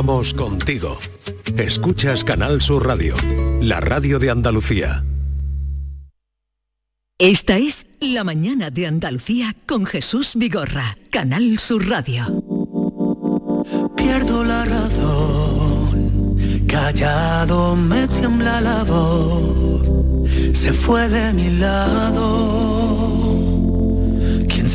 Vamos contigo. Escuchas Canal Sur Radio, la radio de Andalucía. Esta es La mañana de Andalucía con Jesús Vigorra, Canal Sur Radio. Pierdo la razón, callado me tiembla la voz, se fue de mi lado.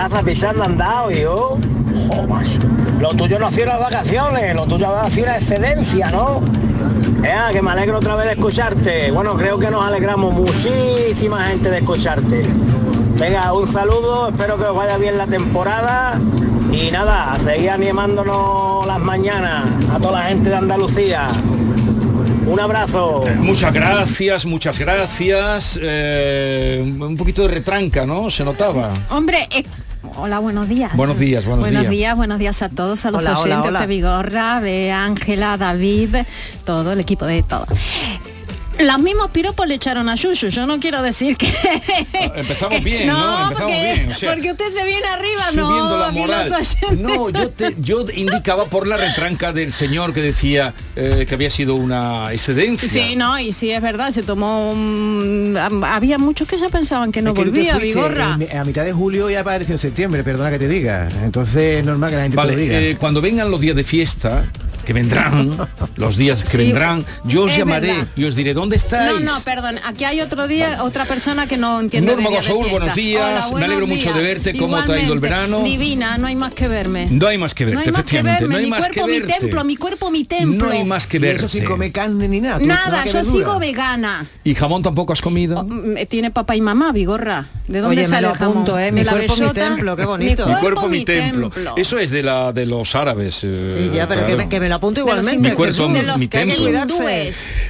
días. ¿Qué pasa pisando andado, yo? Lo tuyo no ha sido las vacaciones, lo tuyo ha sido la excedencia, ¿no? Ea, que me alegro otra vez de escucharte. Bueno, creo que nos alegramos muchísima gente de escucharte. Venga, un saludo, espero que os vaya bien la temporada. Y nada, a seguir animándonos las mañanas a toda la gente de Andalucía. Un abrazo. Muchas gracias, muchas gracias. Eh, un poquito de retranca, ¿no? Se notaba. Hombre, eh, hola, buenos días. Buenos días, buenos días. días, buenos días a todos, a los Hola, hola, oyentes hola. de Vigorra, de Ángela, David, todo el equipo de todo. Los mismos piropos le echaron a Yuyu, yo no quiero decir que... Empezamos bien, ¿no? no, Empezamos porque, bien. o sea, porque usted se viene arriba, no, la moral. No, yo, te- yo indicaba por la retranca del señor que decía eh, que había sido una excedencia. Sí, no, y sí, es verdad, se tomó... un- Había muchos que ya pensaban que no Es que volvía, Vigorra. en- a mitad de julio y apareció en septiembre, perdona que te diga. Entonces es normal que la gente te lo diga. eh, cuando vengan los días de fiesta, que vendrán, los días que Sí, vendrán, yo os llamaré verdad. y os diré dónde estáis. No, no, perdón, aquí hay otro día, otra persona que no entiende Norma Gosaúl, buenos días, Hola, me buenos alegro mucho días. de verte, ¿cómo te ha ido el Igualmente. verano? Divina, no hay más que verme. No hay más que verte, no hay más que efectivamente. verme, no hay mi más cuerpo, que mi verte. templo, mi cuerpo, mi templo. No hay más que Y verte. eso sin comer carne ni nada. Nada, yo sigo vegana. ¿Y jamón tampoco has comido? Mm, Tiene papá y mamá, Vigorra. ¿De dónde Oye, me sale lo el jamón? apunto, ¿eh? ¿De Mi la cuerpo, mi templo, qué bonito. Mi cuerpo, mi templo. Eso es de la de los árabes. eh, Sí, ya, pero claro. me, que me lo apunto De los igualmente. Mi cuerpo, de los mi que hay templo.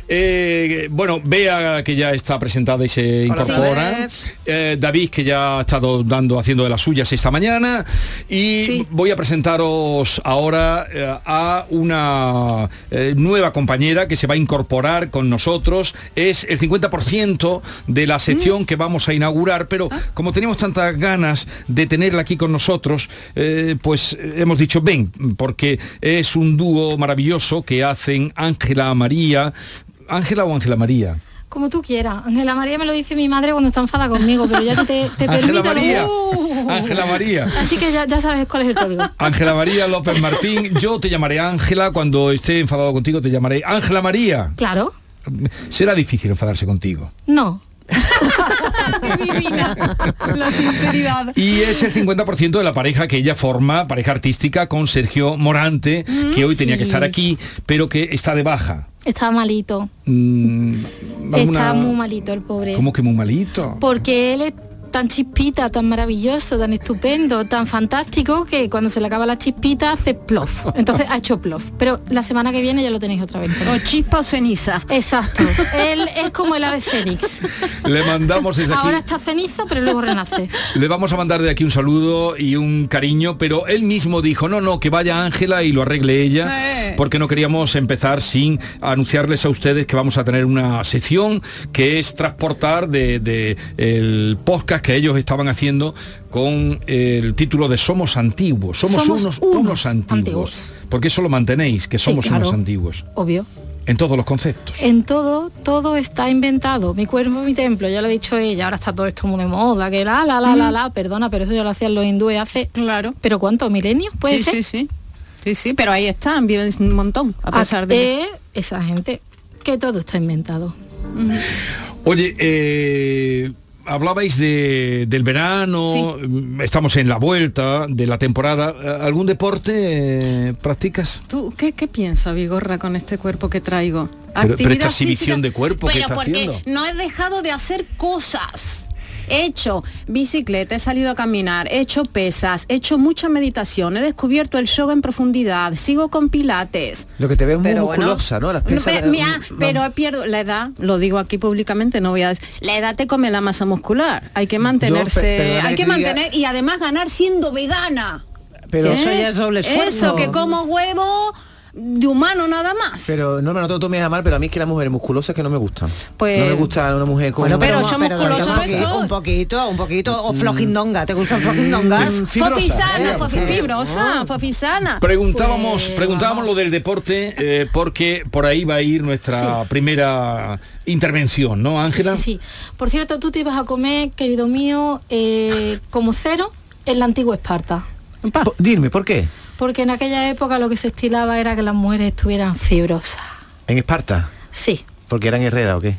Eh, bueno, Bea que ya está presentada y se incorpora. David. Eh, David que ya ha estado dando, haciendo de las suyas esta mañana. Y Sí. voy a presentaros ahora eh, a una eh, nueva compañera que se va a incorporar con nosotros. Es el 50% de la Mm. sección que vamos a inaugurar, pero Ah. como teníamos tantas ganas de tenerla aquí con nosotros, eh, pues hemos dicho, ven, porque es un dúo maravilloso que hacen Ángela María. ¿Ángela o Ángela María? Como tú quieras. Ángela María me lo dice mi madre cuando está enfada conmigo, pero ya te, permito... María. ¡Uh! Ángela María. Así que ya, ya sabes cuál es el código. Ángela María López Martín, yo te llamaré Ángela, cuando esté enfadado contigo te llamaré Ángela María. Claro. Será difícil enfadarse contigo. No. Qué divina. La sinceridad. Y es el 50% de la pareja que ella forma, pareja artística, con Sergio Morante, que hoy tenía que estar aquí, pero que está de baja. Está malito. Mm, Está muy malito el pobre. ¿Cómo que muy malito? Porque él es tan chispita, tan maravilloso, tan estupendo, tan fantástico, que cuando se le acaba la chispita hace plof. Entonces ha hecho plof. Pero la semana que viene ya lo tenéis otra vez. O chispa o ceniza. Exacto. Él es como el ave fénix. Le mandamos desde aquí. Ahora está cenizo, pero luego renace. Le vamos a mandar de aquí un saludo y un cariño, pero él mismo dijo, no, no, que vaya Ángela y lo arregle ella, porque no queríamos empezar sin anunciarles a ustedes que vamos a tener una sección que es transportar de, de el podcast que ellos estaban haciendo con el título de Somos Antiguos. Somos, Somos unos, unos unos antiguos. antiguos. Porque eso lo mantenéis, que somos claro. unos antiguos. Obvio. En todos los conceptos. En todo, todo está inventado. Mi cuerpo, mi templo, ya lo ha dicho ella, ahora está todo esto muy de moda, que la, la, la, la, la, perdona, pero eso ya lo hacían los hindúes hace, Claro. ¿pero cuántos milenios? ¿Puede sí, ser? sí, sí. Sí, sí, pero ahí están, viven un montón, a pesar de... Eh, esa gente, que todo está inventado. Oye, eh, hablabais de, del verano, estamos en la vuelta de la temporada. ¿Algún deporte eh, practicas? ¿Tú qué, qué piensas, Vigorra, con este cuerpo que traigo? Pero, pero esta exhibición de cuerpo que está porque haciendo. no he dejado de hacer cosas. He hecho bicicleta, he salido a caminar, he hecho pesas, he hecho mucha meditación, he descubierto el yoga en profundidad, sigo con pilates. Lo que te veo es muy Pero bueno, musculosa, ¿no? Las pesas, mira, pero pierdo la edad, lo digo aquí públicamente, no voy a decir. La edad te come la masa muscular. Hay que mantenerse, hay que que te diga- mantener y además ganar siendo vegana. Pero, ¿Eh? Eso ya es doble esfuerzo. Eso, que como huevo de humano nada más. pero no, no te lo tomes a mal, pero a mí es que las mujeres musculosas que no me gustan. Pues- no me gusta una mujer con... Bueno, pero musculosa un poquito, un poquito, un poquito, o flojindonga, ¿te gustan flojindongas? Mm, fibrosa, Fofisana, fofi- fibrosa. fibrosa, fofisana. Preguntábamos, Pues, preguntábamos lo del deporte eh, porque por ahí va a ir nuestra primera intervención, ¿no, Ángela? sí, sí. Por cierto, tú te ibas a comer, querido mío, eh, como cero en la antigua Esparta. Dime, ¿por qué? Porque en aquella época lo que se estilaba era que las mujeres estuvieran fibrosas. En Esparta. Sí. Porque eran herreras o qué.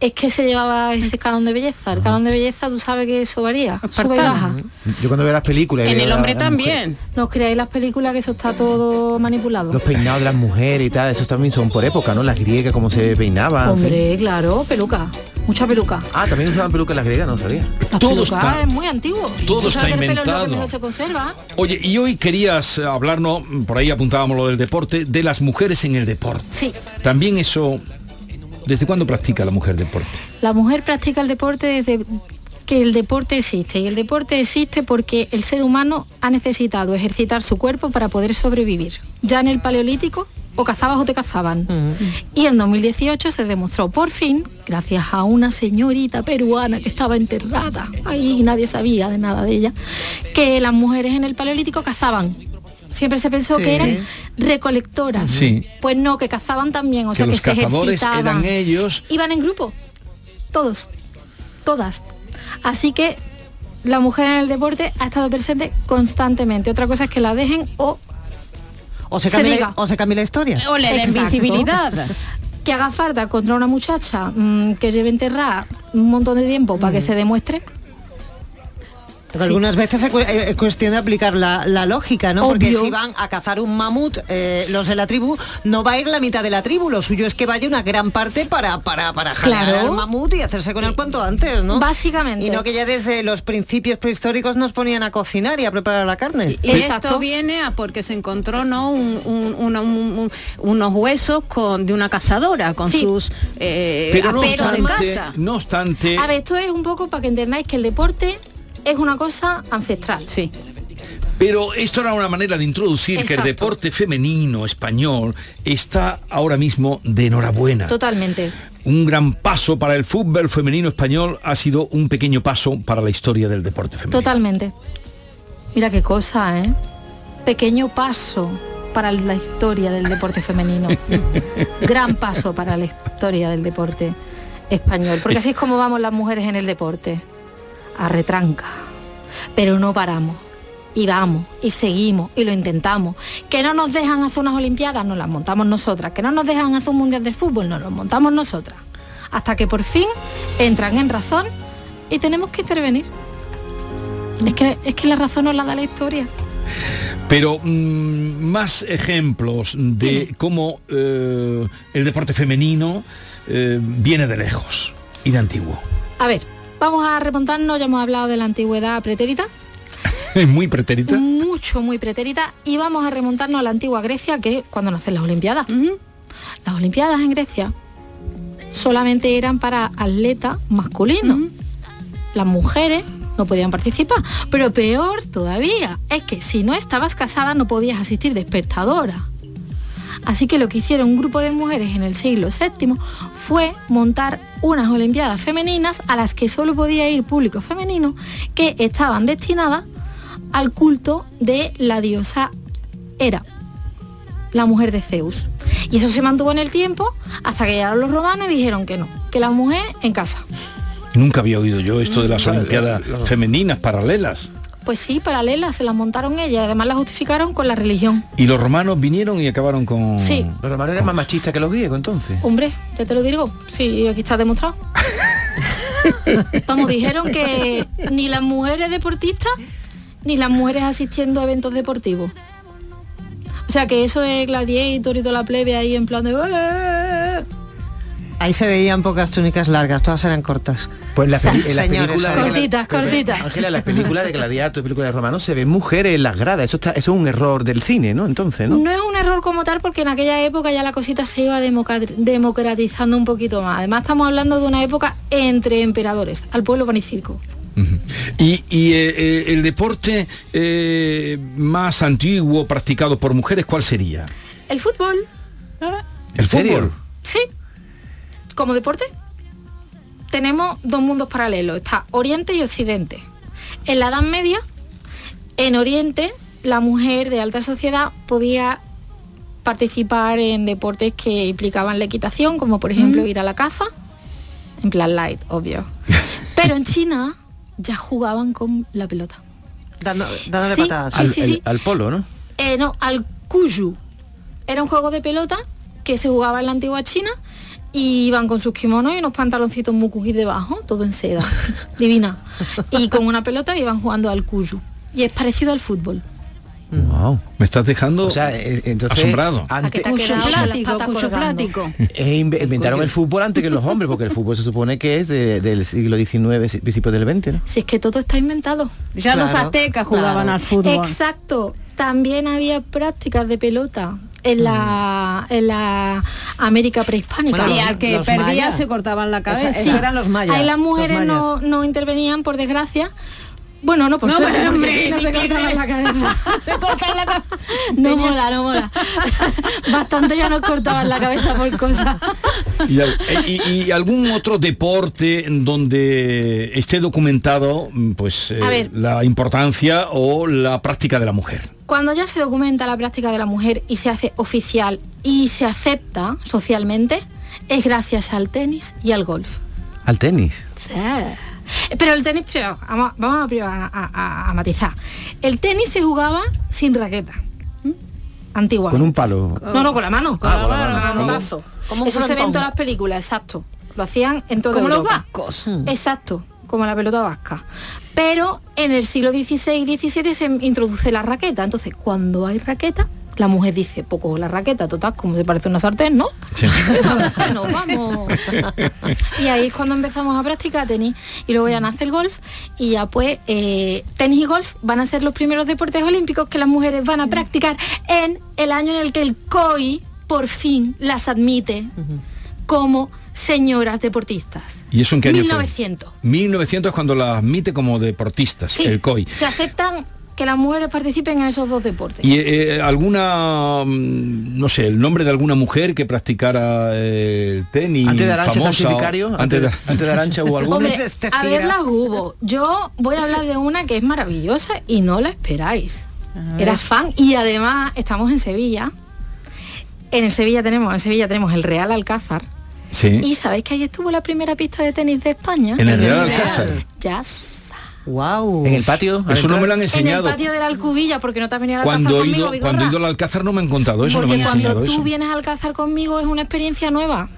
Es que se llevaba ese canon de belleza. El canon de belleza, tú sabes que eso varía, sube y baja. Yo cuando veo las películas... y En el hombre también. No creáis las películas que eso está todo manipulado. Los peinados de las mujeres y tal, esos también son por época, ¿no? Las griegas, cómo se peinaban. en fin. Hombre, claro, peluca. Mucha peluca. Ah, también usaban pelucas las griegas, no sabía. La Todo peluca está- es muy antiguo. todo está el pelo inventado. mejor se conserva. Oye, y hoy querías hablarnos, por ahí apuntábamos lo del deporte, de las mujeres en el deporte. Sí. También eso, ¿desde cuándo practica la mujer deporte? La mujer practica el deporte desde que el deporte existe. Y el deporte existe porque el ser humano ha necesitado ejercitar su cuerpo para poder sobrevivir. Ya en el paleolítico o cazabas o te cazaban. Y en 2018 se demostró por fin, gracias a una señorita peruana que estaba enterrada, ahí nadie sabía de nada de ella, que las mujeres en el paleolítico cazaban. Siempre se pensó Sí. que eran recolectoras. Sí. Pues no, que cazaban también, o Que sea que los se cazadores ejercitaban. eran ellos. Iban en grupo. Todos. Todas. Así que la mujer en el deporte ha estado presente constantemente. Otra cosa es que la dejen o O se Se cambia, diga. o se cambia la historia. O le den Exacto. visibilidad. que haga falta contra una muchacha mm, que lleve enterrada un montón de tiempo para que se demuestre. Porque Algunas veces es eh, es cuestión de aplicar la, la lógica, ¿no? Porque si van a cazar un mamut, eh, los de la tribu, no va a ir la mitad de la tribu, lo suyo es que vaya una gran parte para, para, para jalar Claro. al mamut y hacerse con él cuanto antes, ¿no? Básicamente. Y no que ya desde los principios prehistóricos nos ponían a cocinar y a preparar la carne. Y Exacto. esto viene a porque se encontró ¿no? un- un- una- un- un- unos huesos con, de una cazadora con Sí. sus eh, Pero no de casa. no obstante, A ver, esto es un poco para que entendáis que el deporte es una cosa ancestral. Sí. Pero esto era una manera de introducir que el deporte femenino español está ahora mismo de enhorabuena. Totalmente. Un gran paso para el fútbol femenino español ha sido un pequeño paso para la historia del deporte femenino. Totalmente. Mira qué cosa, ¿eh? Pequeño paso para la historia del deporte femenino. Gran paso para la historia del deporte español. Porque Es- así es como vamos las mujeres en el deporte. A retranca. Pero no paramos. Y vamos, y seguimos, y lo intentamos. Que no nos dejan hacer unas Olimpiadas, nos las montamos nosotras. Que no nos dejan hacer un Mundial de Fútbol, nos lo montamos nosotras. Hasta que por fin entran en razón y tenemos que intervenir. Es que, es que la razón nos la da la historia. Pero mm, más ejemplos de cómo eh, el deporte femenino eh, viene de lejos y de antiguo. A ver, vamos a remontarnos, ya hemos hablado de la antigüedad pretérita, Es muy pretérita. mucho, muy pretérita, y vamos a remontarnos a la antigua Grecia, que es cuando nacen las Olimpiadas. Las Olimpiadas en Grecia solamente eran para atletas masculinos. Las mujeres no podían participar. Pero peor todavía, es que si no estabas casada no podías asistir de espectadora. Así que lo que hicieron un grupo de mujeres en el siglo VII fue montar unas Olimpiadas femeninas a las que solo podía ir público femenino que estaban destinadas al culto de la diosa Hera, la mujer de Zeus. Y eso se mantuvo en el tiempo hasta que llegaron los romanos y dijeron que no, que la mujer en casa. Nunca había oído yo esto de las Olimpiadas femeninas paralelas. Pues sí, paralelas, se las montaron ellas, además las justificaron con la religión. Y los romanos vinieron y acabaron con... Sí. Los romanos eran más machistas que los griegos entonces. Hombre, ya te lo digo, sí, aquí está demostrado. Vamos, dijeron que ni las mujeres deportistas ni las mujeres asistiendo a eventos deportivos. O sea que eso de gladiator y toda la plebe ahí en plan de... Ahí se veían pocas túnicas largas, todas eran cortas. Pues la en las Señores, películas de- Cortitas, pero, cortitas. Ángela, en las películas de Gladiator, películas de romanos, se ven mujeres en las gradas. Eso, está, eso es un error del cine, ¿no? Entonces, ¿no? No es un error como tal porque en aquella época ya la cosita se iba democratizando un poquito más. Además estamos hablando de una época entre emperadores, al pueblo pan y circo. Y, y, eh, eh, el deporte eh, más antiguo practicado por mujeres, ¿cuál sería? El fútbol, ¿El fútbol? sí, como deporte, tenemos dos mundos paralelos, está Oriente y Occidente. En la Edad Media, en Oriente, la mujer de alta sociedad podía participar en deportes que implicaban la equitación, como por ejemplo ir a la caza, en plan light, obvio. Pero en China ya jugaban con la pelota. Dando, dándole Sí. patadas. Sí, al, sí, el- sí. al polo, ¿no? Eh, no, al Kuyu. Era un juego de pelota que se jugaba en la antigua China y iban con sus kimonos y unos pantaloncitos muy debajo, todo en seda, divina. Y con una pelota iban jugando al Kuyu. Y es parecido al fútbol. Wow. Me estás dejando O sea, eh, entonces asombrado. Cucho plático, cucho plático. eh, inve- inventaron el fútbol antes que los hombres, porque el fútbol se supone que es de- del siglo XIX, principios del XX, ¿no? Si es que todo está inventado. Ya los aztecas jugaban claro. al fútbol. Exacto. También había prácticas de pelota en la, en la América prehispánica. Bueno, y al que perdía mayas. se cortaban la cabeza. Eso eran los mayas. Ahí las mujeres no, no intervenían, por desgracia. Bueno, no, por No, suerte, porque hombre, si no la cabeza. Se cortan la cabeza. No mola, no mola. Bastante ya nos cortaban la cabeza por cosas. ¿Y, eh, y- y algún otro deporte donde esté documentado mm, pues eh, la importancia o la práctica de la mujer? Cuando ya se documenta la práctica de la mujer y se hace oficial y se acepta socialmente, es gracias al tenis y al golf. Al tenis. Sí. Pero el tenis, pero vamos, vamos a, a- a- a matizar. El tenis se jugaba sin raqueta. ¿m? Antigua. Con un palo. No, no, con la mano. Ah, con la mano. con el Como- manotazo. como un Eso se ve en todas las películas, exacto. Lo hacían en todo Como los vascos. Exacto, como la pelota vasca. Pero en el siglo XVI y XVII se introduce la raqueta. Entonces, cuando hay raqueta, la mujer dice, poco la raqueta, total, como se parece una sartén, ¿no? Sí. Vamos. Y ahí es cuando empezamos a practicar tenis. Y luego ya nace el golf. Y ya pues eh, tenis y golf van a ser los primeros deportes olímpicos que las mujeres van a practicar en el año en el que el COI por fin las admite como señoras deportistas. ¿Y eso en qué año fue? 1900. 1900 es cuando la admite como deportistas, Sí, el COI. se aceptan que las mujeres participen en esos dos deportes. ¿Y eh, alguna, mm, no sé, el nombre de alguna mujer que practicara eh, el tenis? Antes de Arancha famosa, o- antes, de, antes de Arancha hubo alguna. Hombre, este a ver las hubo. Yo voy a hablar de una que es maravillosa y no la esperáis. Era fan y además estamos en Sevilla. En el Sevilla tenemos, en Sevilla tenemos el Real Alcázar. Sí. Y sabéis que ahí estuvo la primera pista de tenis de España. En el Real Alcázar. Ya. Wow. En el patio. Eso no me lo han En el enseñado. patio de la Alcubilla, porque no te has venido al Cuando Alcázar he, conmigo, ido, cuando he ido al Alcázar no me han contado eso, no me Porque han cuando enseñado tú eso. vienes al Alcázar conmigo es una experiencia nueva.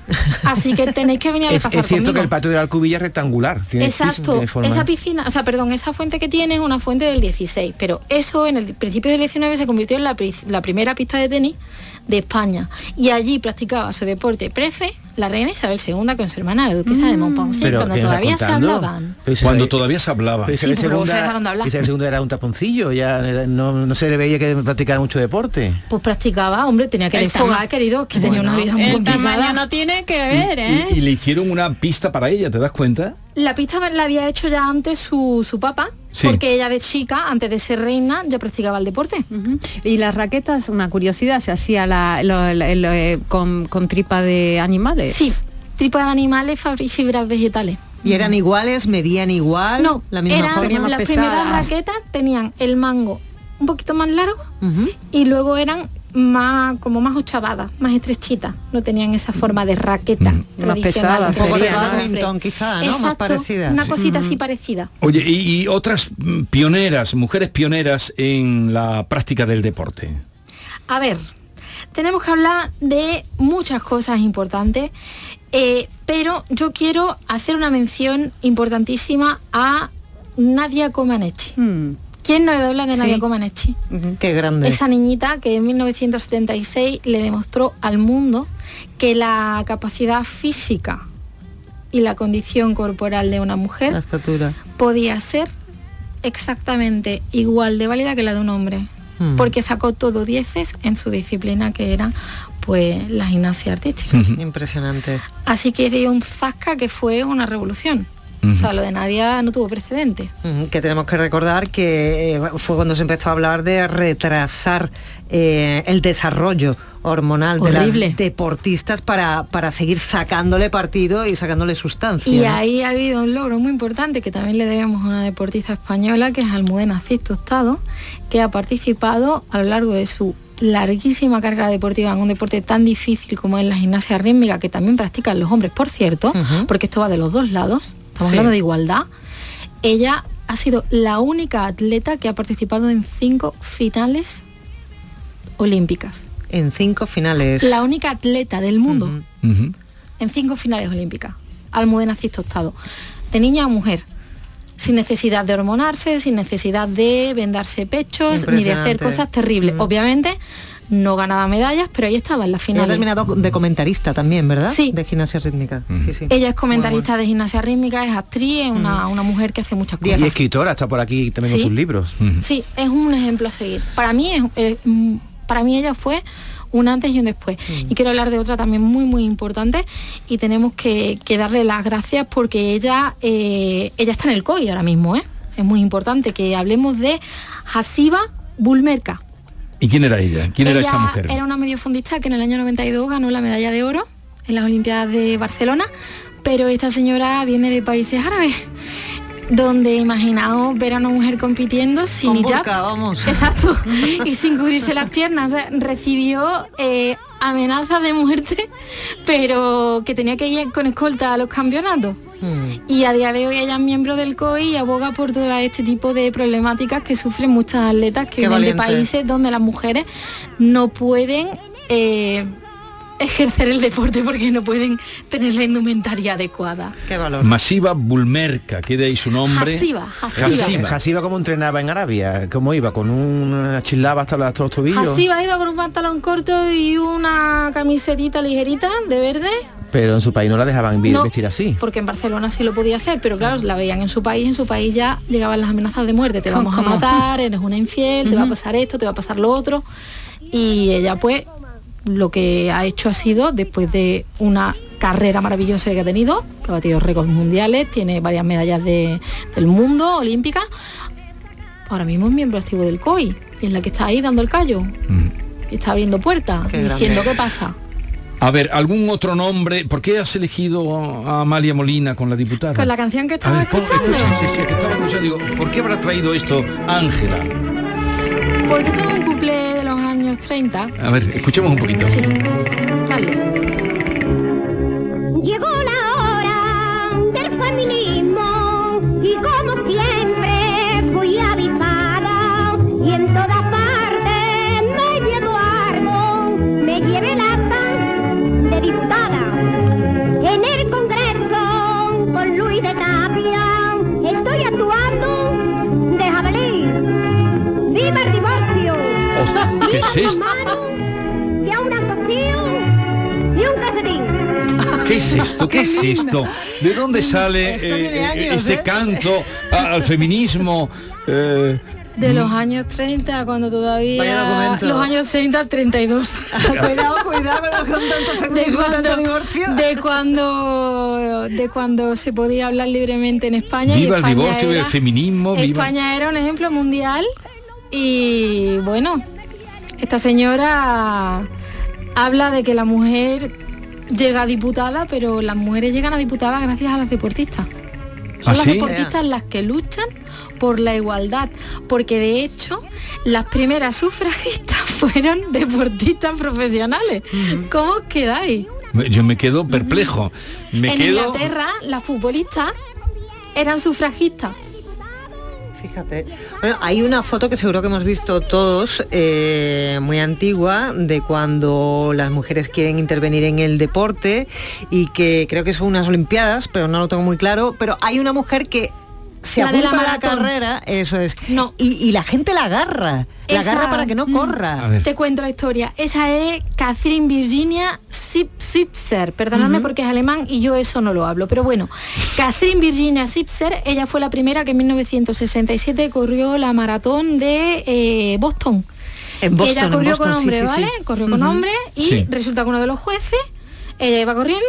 Así que tenéis que venir al Es, Alcázar es cierto conmigo. que el patio de la Alcubilla es rectangular. Tiene Exacto, tiene esa piscina, o sea, perdón, esa fuente que tiene es una fuente del 16, pero eso en el principio del 19 se convirtió en la primera pista de tenis de España y allí practicaba su deporte prefe la reina Isabel II con su hermana la duquesa de Montpensier Pero, cuando ¿qué me está todavía se hablaban. Pero Cuando todavía se hablaba. pero Isabel Sí, se II dejaron de hablar. Isabel II era un taponcillo, ya no, no se le veía que practicara mucho deporte. Pues practicaba, hombre, tenía que El desfogar, querido, que tenía una vida muy El complicada. tamaño no tiene que ver, Y- ¿eh? y, y le hicieron una pista para ella, ¿te das cuenta? La pista la había hecho ya antes su, su papá, Sí. porque ella de chica, antes de ser reina, ya practicaba el deporte. Y las raquetas, una curiosidad, se hacía la, lo- lo- lo- eh, con, con tripa de animales. Sí, tipo de animales, fabri- fibras vegetales. ¿Y eran iguales? ¿Medían igual? No, la misma eran, forma. más las pesadas. primeras raquetas tenían el mango un poquito más largo y luego eran más como más ochavada, más estrechita, no tenían esa forma de raqueta Mm. Más pesada, un poco de Sería, ¿no? badminton quizá, ¿no? Más Exacto, parecida. Una Sí. cosita así parecida. Oye, y, y otras mm, pioneras, mujeres pioneras en la práctica del deporte. A ver, tenemos que hablar de muchas cosas importantes, eh, pero yo quiero hacer una mención importantísima a Nadia Comaneci. ¿Quién no habla de Sí. Nadia Comaneci? Qué grande. Esa niñita que en 1976 le demostró al mundo que la capacidad física y la condición corporal de una mujer La estatura. podía ser exactamente igual de válida que la de un hombre. Mm. Porque sacó todo dieces en su disciplina que era pues la gimnasia artística. Impresionante. Así que dio un zasca que fue una revolución. O sea, lo de Nadia no tuvo precedente. Que tenemos que recordar que eh, fue cuando se empezó a hablar de retrasar eh, el desarrollo hormonal de las deportistas para, para seguir sacándole partido y sacándole sustancia. Y ¿no? ahí ha habido un logro muy importante que también le debemos a una deportista española, que es Almudena Cid Tostado, que ha participado a lo largo de su larguísima carrera deportiva en un deporte tan difícil como es la gimnasia rítmica, que también practican los hombres, por cierto, porque esto va de los dos lados, estamos Sí. hablando de igualdad. Ella ha sido la única atleta que ha participado en cinco finales olímpicas. En cinco finales. La única atleta del mundo en cinco finales olímpicas. Almudena Cid Tostado. De niña a mujer. Sin necesidad de hormonarse, sin necesidad de vendarse pechos, ni de hacer cosas terribles. Obviamente no ganaba medallas, pero ahí estaba en la Y ha final. terminado de comentarista también, ¿verdad? Sí. De gimnasia rítmica. Sí, sí. Ella es comentarista de gimnasia rítmica, es actriz, es una, una mujer que hace muchas Y cosas. escritora, está por aquí también Sí. con sus libros. Sí, es un ejemplo a seguir. Para mí, es, eh, mm, para mí ella fue un antes y un después. Y quiero hablar de otra también muy, muy importante y tenemos que, que darle las gracias porque ella, eh, ella está en el COI ahora mismo. ¿eh? Es muy importante que hablemos de Hasiba Bulmerka. ¿Y quién era ella? ¿Quién era esta mujer? Era una mediofondista que en el año 92 ganó la medalla de oro en las Olimpiadas de Barcelona, pero esta señora viene de países árabes, donde imaginaos ver a una mujer compitiendo sin Con hijab. burka, vamos. Exacto. y sin cubrirse las piernas. O sea, recibió eh, amenazas de muerte, pero que tenía que ir con escolta a los campeonatos. Mm. Y a día de hoy ella es miembro del COI y aboga por todo este tipo de problemáticas que sufren muchas atletas que Qué vienen de países donde las mujeres no pueden eh, ejercer el deporte porque no pueden tener la indumentaria adecuada. Qué valor. Masiva Bulmerka, que de ahí su nombre. Hasiba, Hasiba. Hasiba. Hasiba como entrenaba en Arabia, ¿cómo iba? ¿Con una chilaba hasta los los tobillos? Hasiba iba con un pantalón corto y una camisetita ligerita de verde. Pero en su país no la dejaban No, vestir así. Porque en Barcelona sí lo podía hacer, pero claro, la veían en su país, en su país ya llegaban las amenazas de muerte, te vamos a matar, eres una infiel, te va a pasar esto, te va a pasar lo otro. Y ella pues lo que ha hecho ha sido, después de una carrera maravillosa que ha tenido, que ha batido récords mundiales, tiene varias medallas de- del mundo, olímpicas, ahora mismo es miembro activo del COI, y es la que está ahí dando el callo, y está abriendo puertas, Qué diciendo grande. qué pasa. A ver, ¿algún otro nombre? ¿Por qué has elegido a Amalia Molina con la diputada? Con la canción que A estaba ver, escuchando. escucha, sí, sí, que estaba escuchando. Digo, ¿por qué habrá traído esto Ángela? Porque esto es un 30. A ver, escuchemos un poquito. Sí. Dale. Llegó la hora del feminismo ¿Qué es esto? Y a una cocción y un caserín. ¿Qué es esto? ¿Qué es esto? ¿De dónde sale tiene eh, años, este ¿eh? canto al feminismo? Eh, De los años 30, cuando todavía... Los años 30 al 32. cuidado, cuidado con tanto de tanto cuando, divorcio. de cuando de cuando se podía hablar libremente en España y viva el España divorcio, viva era- el feminismo, viva... España era un ejemplo mundial y bueno, esta señora habla de que la mujer llega a diputada, pero las mujeres llegan a diputada gracias a las deportistas. Son ¿Ah, las sí? deportistas las que luchan por la igualdad, porque de hecho las primeras sufragistas fueron deportistas profesionales. ¿Cómo os quedáis? Yo me quedo perplejo. Me en quedo... Inglaterra las futbolistas eran sufragistas. Fíjate. Bueno, hay una foto que seguro que hemos visto todos, eh, muy antigua, de cuando las mujeres quieren intervenir en el deporte y que creo que son unas olimpiadas, pero no lo tengo muy claro. Pero hay una mujer que se La de la apunta a la maratón. carrera, eso es. No. Y, y la gente la agarra, la Esa- agarra para que no mm, corra. Te cuento la historia. Esa es Catherine Virginia Sip- Switzer. Perdonadme porque es alemán y yo eso no lo hablo. Pero bueno, Catherine Virginia Switzer, ella fue la primera que en 1967 corrió la maratón de eh, Boston. En Boston, ella en corrió Boston, con hombre, sí, sí. ¿vale? Corrió con Ujú. hombre y Sí. resulta que uno de los jueces, ella iba corriendo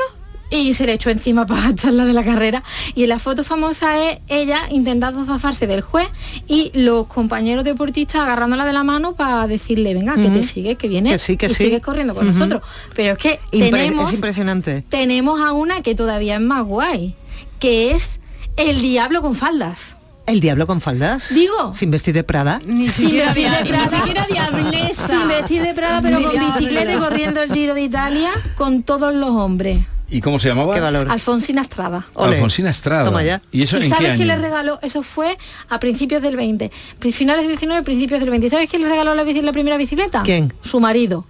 y se le echó encima para echarla de la carrera. Y en la foto famosa es ella intentando zafarse del juez y los compañeros deportistas agarrándola de la mano para decirle, venga, que te sigue, que viene Que sí, que y sí. sigues corriendo con nosotros. Pero es que Impre- tenemos, es impresionante. tenemos a una que todavía es más guay, que es el diablo con faldas. El diablo con faldas. Digo. Sin vestir de Prada. Ni Sin siquiera, vestir de Prada. ni siquiera diablesa. Sin vestir de Prada, pero Ni con diablo. bicicleta y corriendo el Giro de Italia con todos los hombres. ¿Y cómo se llamaba? Qué valor. Alfonsina Estrada. Ole. Alfonsina Estrada. Toma ya. ¿Y eso ¿Y en qué sabes quién le regaló? Eso fue a principios del 20. Pri- Finales del 19, principios del 20. ¿Sabes quién le regaló la, primera bicicleta? ¿Quién? Su marido.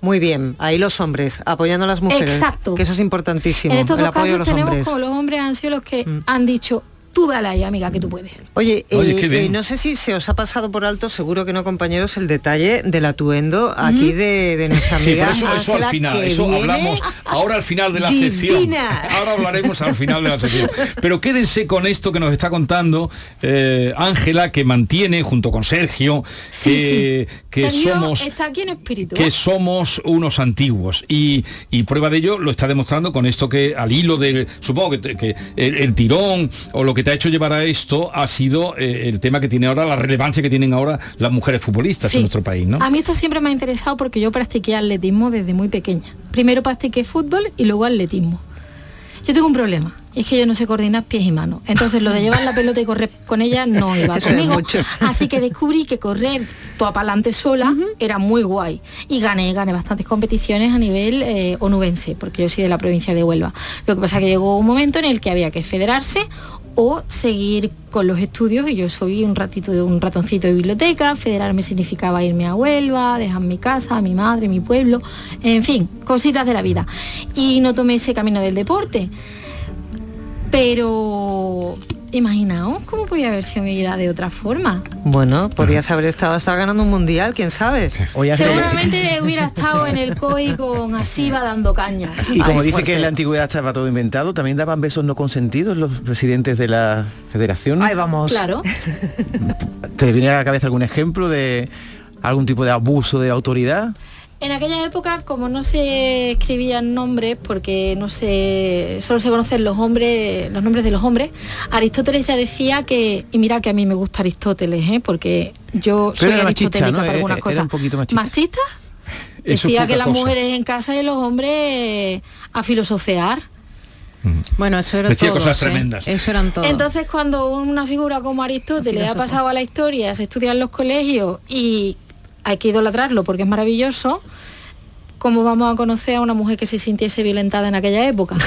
Muy bien, ahí los hombres, apoyando a las mujeres. Exacto. Que eso es importantísimo. en estos dos casos los tenemos hombres. como los hombres han sido los que Mm. han dicho, tú dale ahí, amiga, que tú puedes. Oye, Oye, eh, eh, no sé si se os ha pasado por alto, seguro que no, compañeros, el detalle del atuendo aquí de, de nuestra Sí, amiga. pero eso, eso al final, eso viene hablamos ahora al final de la sección. divina. Ahora hablaremos al final de la sección. Pero quédense con esto que nos está contando eh, Ángela, que mantiene junto con Sergio, Sí, que, sí. que Sergio somos está aquí en espíritu. que ¿eh? somos unos antiguos y, y prueba de ello lo está demostrando con esto que al hilo del supongo que, que el, el tirón o lo que te ha hecho llevar a esto ha sido eh, el tema que tiene ahora la relevancia que tienen ahora las mujeres futbolistas Sí. en nuestro país ¿no? A mí esto siempre me ha interesado porque yo practiqué atletismo desde muy pequeña. Primero practiqué fútbol y luego atletismo. Yo tengo un problema, es que yo no sé coordinar pies y manos. Entonces lo de llevar la pelota y correr con ella no iba conmigo. Así que descubrí que correr toda para adelante sola era muy guay. Y gané, gané bastantes competiciones a nivel eh, onubense, porque yo soy de la provincia de Huelva. Lo que pasa es que llegó un momento en el que había que federarse o seguir con los estudios y yo soy un ratito de un ratoncito de biblioteca, federarme significaba irme a Huelva, dejar mi casa, mi madre, mi pueblo, en fin, cositas de la vida. Y no tomé ese camino del deporte. Pero imaginaos cómo podía haber sido mi vida de otra forma. Bueno, podrías haber estado hasta ganando un mundial, quién sabe. Ángela, Seguramente hubiera estado en el COI con Asiva dando caña. Y como Ay, dice fuerte. que en la antigüedad estaba todo inventado, también daban besos no consentidos los presidentes de la federación. Ahí vamos. Claro. ¿Te viene a la cabeza algún ejemplo de algún tipo de abuso de autoridad? En aquella época, como no se escribían nombres, porque no se, solo se conocen los hombres, los nombres de los hombres, Aristóteles ya decía que, y mira que a mí me gusta Aristóteles, ¿eh? porque yo Pero soy machista, aristotélica ¿no? para algunas era cosas. un poquito machista. ¿Machista? Es Decía que las cosa. mujeres en casa y los hombres a filosofear. Bueno, eso era todo. cosas tremendas. Eso eran todos. Entonces cuando una figura como Aristóteles ha pasado a la historia, se estudia en los colegios y hay que idolatrarlo porque es maravilloso, ¿cómo vamos a conocer a una mujer que se sintiese violentada en aquella época?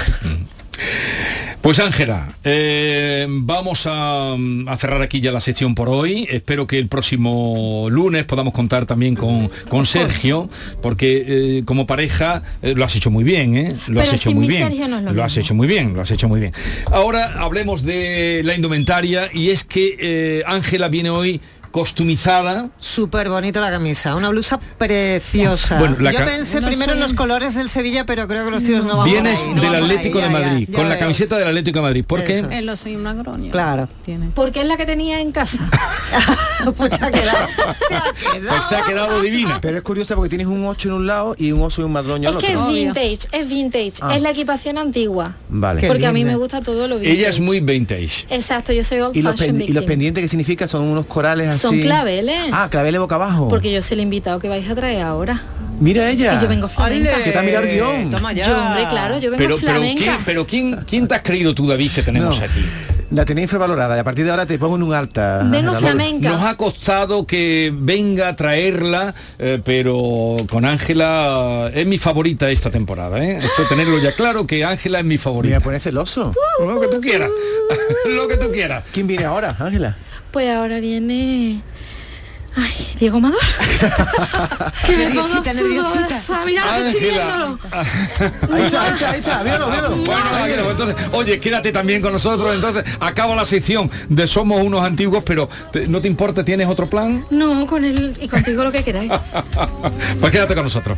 Pues Ángela, eh, vamos a, a cerrar aquí ya la sección por hoy. Espero que el próximo lunes podamos contar también con, con Sergio, porque eh, como pareja eh, lo has hecho muy bien, ¿eh? Lo has hecho muy bien. No lo has hecho muy bien, lo has hecho muy bien. Ahora hablemos de la indumentaria y es que Ángela viene hoy costumizada. Súper bonita la camisa, una blusa preciosa. Bueno, la Yo pensé No primero en los colores del Sevilla, pero creo que los tíos no van Vienes ahí, no del Atlético ahí, de ya, ya, Madrid, ya con la ves. camiseta del Atlético de Madrid. ¿Por qué? Eso. Él lo soy una groña. Claro. Tiene. Porque es la que tenía en casa. pues te ha quedado. te ha quedado. Pues te ha quedado divina. Pero es curiosa porque tienes un 8 en un lado y un oso y un madroño es al que es otro. Obvio. vintage, es vintage, Ah. es la equipación antigua. Vale. Qué Porque a mí me gusta todo lo vintage. Ella es muy vintage. Exacto, yo soy old ¿Y los, pen- y los pendientes que significa son unos corales así. Son claveles. Ah, claveles boca abajo. Porque yo soy el invitado que vais a traer ahora. Mira ella. Y yo vengo flamenca. Que te ha mirado el guion. Toma ya. Yo, hombre, claro, yo vengo Pero, pero. ¿quién, pero ¿quién, quién te has creído tú, David, que tenemos No. aquí? La tenía infravalorada y a partir de ahora te pongo en un alta. Vengo flamenca. Nos ha costado que venga a traerla, eh, pero con Ángela es mi favorita esta temporada. ¿eh? Esto tenerlo ya claro que Ángela es mi Me voy favorita. a poner celoso. Lo que tú quieras. Lo que tú quieras. ¿Quién viene ahora, Ángela? Pues ahora viene... Ay, Diego Amador. que me pongo Nerviosita, nerviosita. sudorosa. Mira, ahora estoy viéndolo. Ahí está, ahí está, ahí está, míralo, míralo. Bueno, pues entonces, oye, quédate también con nosotros. Entonces, acabo la sección de Somos unos antiguos, pero te- ¿no te importa? ¿Tienes otro plan? No, con él y contigo lo que queráis. Pues quédate con nosotros.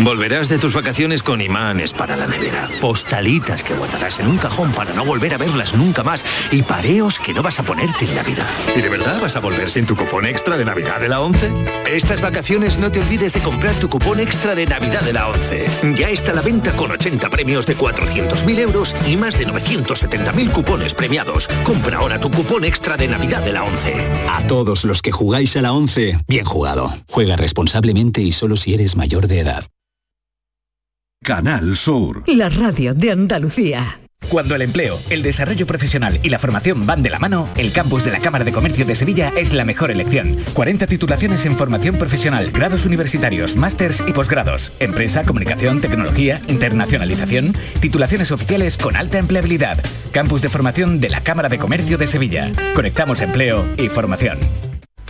Volverás de tus vacaciones con imanes para la nevera, postalitas que guardarás en un cajón para no volver a verlas nunca más y pareos que no vas a ponerte en Navidad. ¿Y de verdad vas a volver sin tu cupón extra de Navidad de la 11? Estas vacaciones no te olvides de comprar tu cupón extra de Navidad de la 11. Ya está a la venta con 80 premios de 400.000 euros y más de 970.000 cupones premiados. Compra ahora tu cupón extra de Navidad de la 11. A todos los que jugáis a la 11, bien jugado. Juega responsablemente y solo si eres mayor de edad. Canal Sur. La radio de Andalucía. Cuando el empleo, el desarrollo profesional y la formación van de la mano, el campus de la Cámara de Comercio de Sevilla es la mejor elección. 40 titulaciones en formación profesional, grados universitarios, másters y posgrados, empresa, comunicación, tecnología, internacionalización, titulaciones oficiales con alta empleabilidad. Campus de formación de la Cámara de Comercio de Sevilla. Conectamos empleo y formación.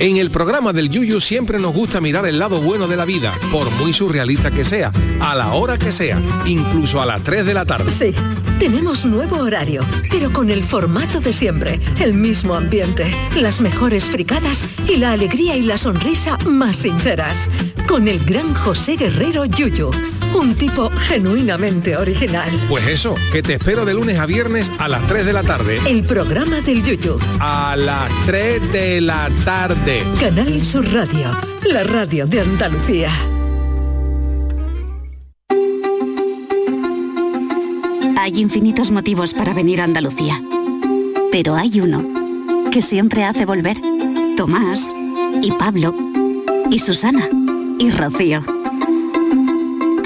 En el programa del Yuyu siempre nos gusta mirar el lado bueno de la vida, por muy surrealista que sea, a la hora que sea, incluso a las 3 de la tarde. Sí, tenemos nuevo horario, pero con el formato de siempre, el mismo ambiente, las mejores fricadas y la alegría y la sonrisa más sinceras. Con el gran José Guerrero Yuyu, un tipo genuinamente original. Pues eso, que te espero de lunes a viernes a las 3 de la tarde. El programa del Yuyu. A las 3 de la tarde. Canal Sur Radio, la radio de Andalucía. Hay infinitos motivos para venir a Andalucía. Pero hay uno que siempre hace volver. Tomás y Pablo y Susana y Rocío.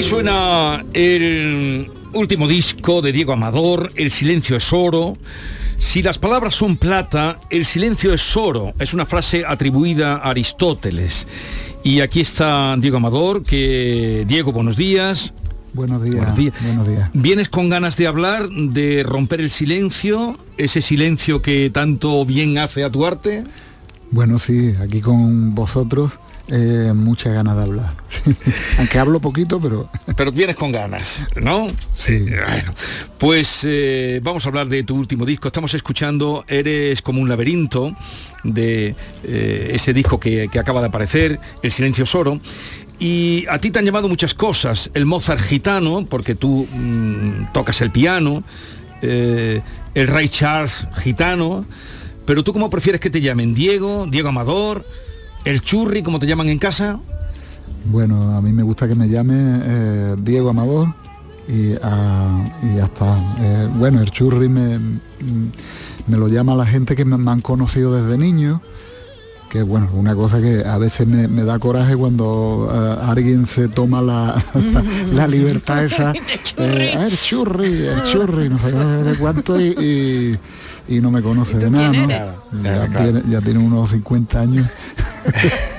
Así suena el último disco de Diego Amador, El silencio es oro. Si las palabras son plata, el silencio es oro. Es una frase atribuida a Aristóteles. Y aquí está Diego Amador, que Diego, buenos días. Buenos días. Buenos días. Buenos días. ¿Vienes con ganas de hablar, de romper el silencio, ese silencio que tanto bien hace a tu arte? Bueno, sí, aquí con vosotros eh, muchas ganas de hablar. Aunque hablo poquito, pero... Pero vienes con ganas, ¿no? Sí. Bueno, pues eh, vamos a hablar de tu último disco. Estamos escuchando Eres como un laberinto de eh, ese disco que, que acaba de aparecer, El silencio es oro. Y a ti te han llamado muchas cosas. El Mozart gitano, porque tú mm, tocas el piano. eh, el Ray Charles gitano. Pero tú cómo prefieres que te llamen? Diego, Diego Amador, el Churri, como te llaman en casa. Bueno, a mí me gusta que me llame eh, Diego Amador y, y ya está. Eh, bueno, el churri me, me lo llama la gente que me, me han conocido desde niño, que bueno, una cosa que a veces me, me da coraje cuando eh, alguien se toma la, la libertad esa, eh, "Ah, el churri, el churri, no sé, no sé cuánto y, y- y no me conoce de nada, ¿no? Ya, Tiene, ya tiene unos 50 años.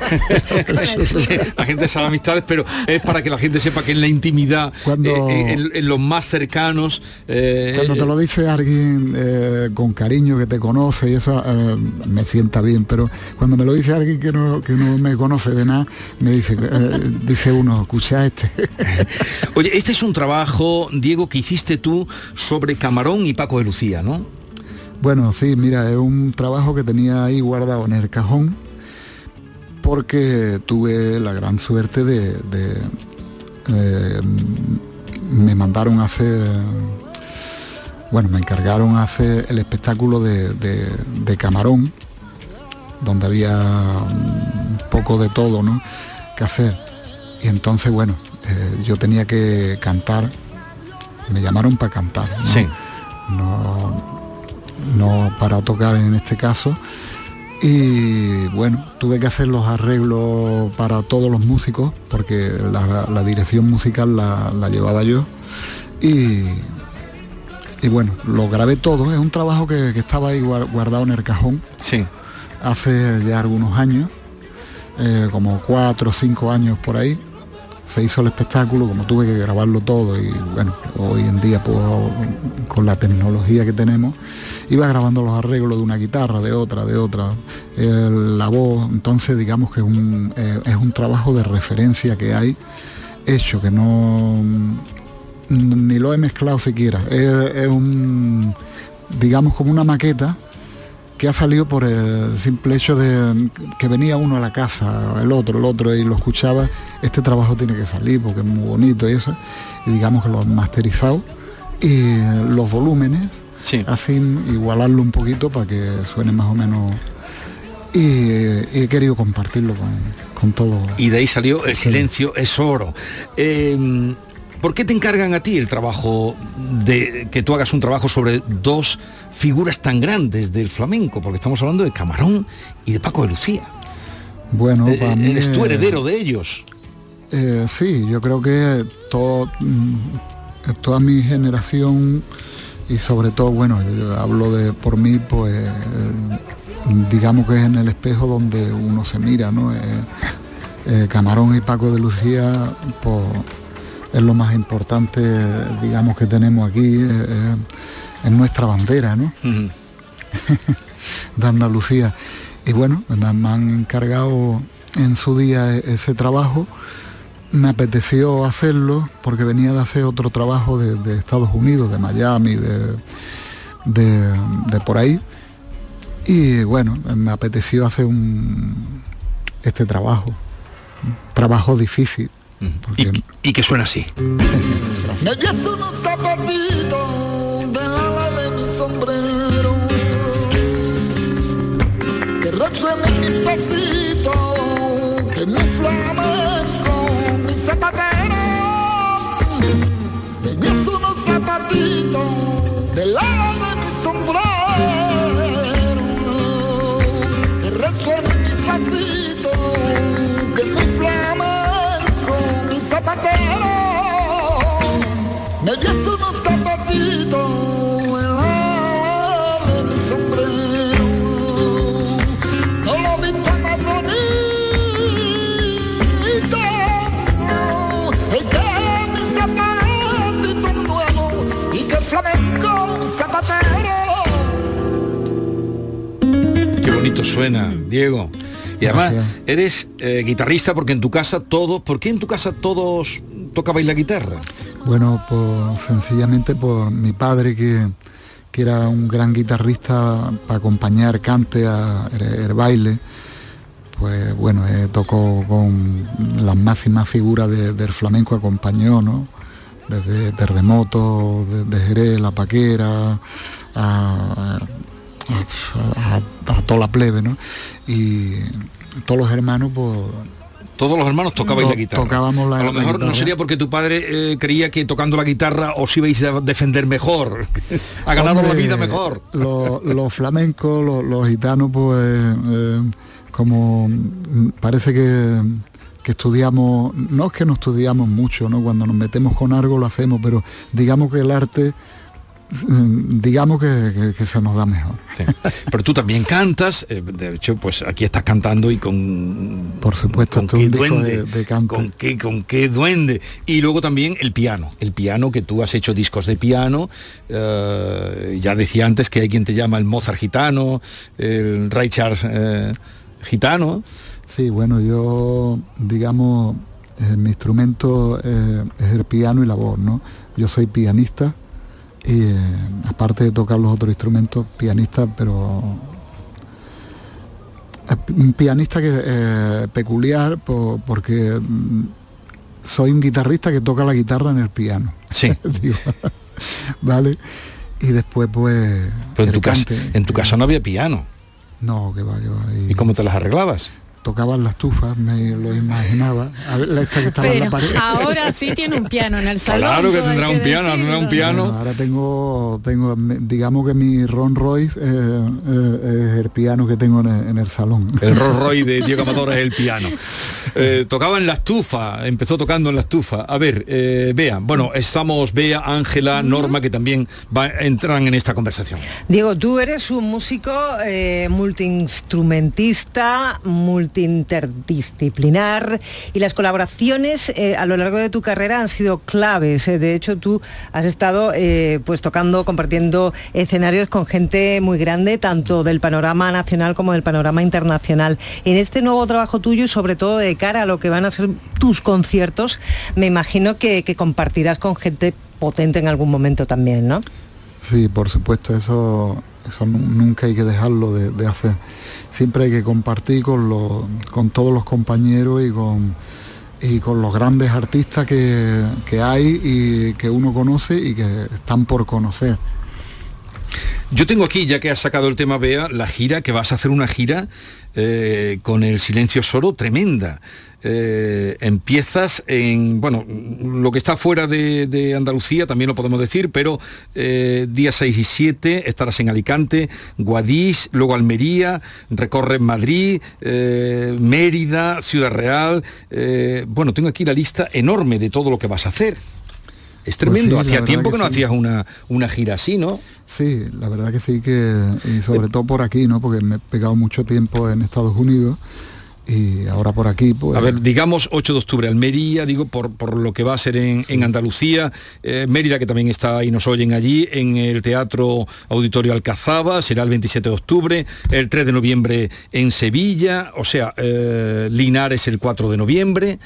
la gente sabe amistades, pero es para que la gente sepa que en la intimidad, Cuando- eh, en, en los más cercanos, eh, Cuando te lo dice alguien eh, con cariño que te conoce y eso eh, me sienta bien, pero cuando me lo dice alguien que no, que no me conoce de nada, me dice, eh, dice uno, escucha este. Oye, este es un trabajo, Diego, que hiciste tú sobre Camarón y Paco de Lucía, ¿no? Bueno, sí, mira, es un trabajo que tenía ahí guardado en el cajón porque tuve la gran suerte de... de, eh, me mandaron a hacer... Bueno, me encargaron a hacer el espectáculo de, de- de Camarón, donde había un poco de todo, ¿no? Que hacer. Y entonces, bueno, eh, yo tenía que cantar, me llamaron para cantar. ¿no? Sí. No, no para tocar en este caso. Y bueno, tuve que hacer los arreglos para todos los músicos, porque la, la dirección musical la, la llevaba yo. Y, y bueno, lo grabé todo. Es un trabajo que, que estaba ahí guar- guardado en el cajón. Sí. Hace ya algunos años, eh, como cuatro o cinco años por ahí. Se hizo el espectáculo, como tuve que grabarlo todo y bueno, hoy en día puedo, con la tecnología que tenemos, iba grabando los arreglos de una guitarra, de otra, de otra, la voz, entonces digamos que es un, eh, es un trabajo de referencia que hay hecho, que no ni lo he mezclado siquiera, es un, digamos como una maqueta que ha salido por el simple hecho de que venía uno a la casa, el otro, el otro, y lo escuchaba, este trabajo tiene que salir porque es muy bonito y eso, y digamos que lo han masterizado, y los volúmenes, así igualarlo un poquito para que suene más o menos, y, y he querido compartirlo con, con todo. Y de ahí salió El silencio es oro. Eh, ¿Por qué te encargan a ti el trabajo de que tú hagas un trabajo sobre dos figuras tan grandes del flamenco? Porque estamos hablando de Camarón y de Paco de Lucía. Bueno, Eh, para mí... eres tú heredero de ellos. Eh, sí, yo creo que todo, mm, toda mi generación y sobre todo, bueno, yo hablo de por mí, pues eh, digamos que es en el espejo donde uno se mira, ¿no? Eh, eh, Camarón y Paco de Lucía, pues es lo más importante, digamos, que tenemos aquí, eh, eh, es nuestra bandera, ¿no? de Andalucía. Y bueno, me, han encargado en su día e- ese trabajo. Me apeteció hacerlo porque venía de hacer otro trabajo de, de Estados Unidos, de Miami, de, de, de por ahí. Y bueno, me apeteció hacer un, este trabajo. Un trabajo difícil. Porque- Y que suena así. Me di unos zapatitos del ala de mi Me dio unos zapatitos en la de mi sombrero. No lo vi tan más bonito. Es que mi zapatito nuevo y que flamenco zapatero. Qué bonito suena, Diego. Y además eres eh, guitarrista porque en tu casa todos, ¿por qué en tu casa todos tocabais la guitarra? Bueno, pues sencillamente por mi padre que, que era un gran guitarrista para acompañar cante a el, baile. Pues bueno, eh, tocó con las máximas figuras de- del flamenco, acompañó, ¿no? Desde Terremoto, desde Jerez, La Paquera, a- a- a toda la plebe, ¿no? Y todos los hermanos, pues Todos los hermanos tocabais To- la guitarra. tocábamos la- a lo mejor no sería porque tu padre eh, creía que tocando la guitarra os ibais a defender mejor, a ganar la vida mejor. Los, flamencos, los, gitanos, pues eh, como parece que, que estudiamos, no es que no estudiamos mucho, ¿no? Cuando nos metemos con algo lo hacemos, pero digamos que el arte, digamos que, que- que se nos da mejor. Sí. Pero tú también cantas, eh, de hecho, pues aquí estás cantando y con... Por supuesto, con qué duende, de, de con qué, con qué duende. Y luego también el piano, el piano que tú has hecho discos de piano, eh, ya decía antes que hay quien te llama el Mozart gitano, el Ray Charles eh, gitano. Sí, bueno, yo, digamos, mi instrumento es el piano y la voz, ¿no? Yo soy pianista y eh, aparte de tocar los otros instrumentos, pianista, pero eh, un pianista que eh, peculiar po- porque mm, soy un guitarrista que toca la guitarra en el piano. Sí. Digo, vale. Y después pues Pero en el tu, casa, cante. en tu casa no había piano. No, que va, que va. ¿Y cómo te las arreglabas? Tocaban las tufas, me lo imaginaba. A ver, la esta que estaba en la pared. ahora sí tiene un piano en el salón. Claro que tendrá un piano, decirlo. tendrá un piano. Bueno, ahora tengo, tengo, digamos que mi Ron Royce eh, eh, es el piano que tengo en el, en el salón. El Rolls Royce de Diego Amador es el piano. Eh, tocaba en la estufa, empezó tocando en la estufa. A ver, eh, Bea, bueno, estamos Bea, Ángela, Norma, que también va, entran en esta conversación. Diego, tú eres un músico eh, multiinstrumentista, multiinterdisciplinar y las colaboraciones eh, a lo largo de tu carrera han sido claves. eh. De hecho, tú has estado eh, pues tocando, compartiendo escenarios con gente muy grande, tanto del panorama nacional como del panorama internacional. En este nuevo trabajo tuyo y sobre todo de cara a lo que van a ser tus conciertos, me imagino que, que compartirás con gente potente en algún momento también, ¿no? Sí, por supuesto, eso, eso nu- nunca hay que dejarlo de, de hacer. Siempre hay que compartir con, los, con todos los compañeros y con, y con los grandes artistas que, que hay y que uno conoce y que están por conocer. Yo tengo aquí, ya que has sacado el tema Bea, la gira, que vas a hacer una gira eh, con el silencio solo tremenda. Eh, empiezas en, bueno, lo que está fuera de, de Andalucía, también lo podemos decir, pero eh, días 6 y 7 estarás en Alicante, Guadix, luego Almería, recorres Madrid, eh, Mérida, Ciudad Real. bueno, tengo aquí la lista enorme de todo lo que vas a hacer. Es tremendo, Pues sí, la hacía tiempo que, que no sí. hacías una, una gira así, ¿no? Sí, la verdad que sí que, y sobre todo por aquí, ¿no? Porque me he pegado mucho tiempo en Estados Unidos y ahora por aquí, pues... A ver, digamos 8 de octubre, Almería, digo, por, por lo que va a ser en, en Andalucía, eh, Mérida, que también está y nos oyen allí, en el Teatro Auditorio Alcazaba, será el 27 de octubre, el 3 de noviembre en Sevilla, o sea, eh, Linares el 4 de noviembre,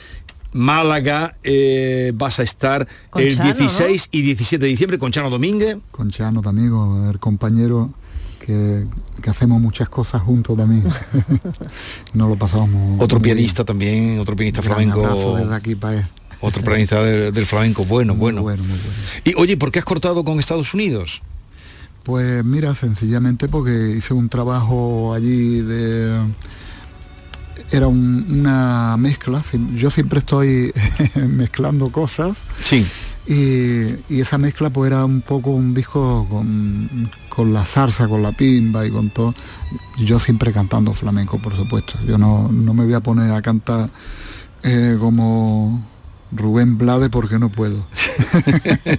Málaga eh, vas a estar el Chano, 16 y 17 de diciembre con Chano Domínguez. Con Chano también, con el compañero que, que hacemos muchas cosas juntos también. Nos lo pasamos Otro pianista también, otro pianista Gran flamenco. abrazo desde aquí para él. Otro pianista del, del flamenco, bueno, bueno. Y oye, ¿por qué has cortado con Estados Unidos? Pues mira, sencillamente porque hice un trabajo allí de... Era un- una mezcla, yo siempre estoy mezclando cosas. Sí. Y, y esa mezcla pues era un poco un disco con, con la zarza, con la timba y con todo. Yo siempre cantando flamenco, por supuesto. Yo no, no me voy a poner a cantar eh, como Rubén Blade porque no puedo.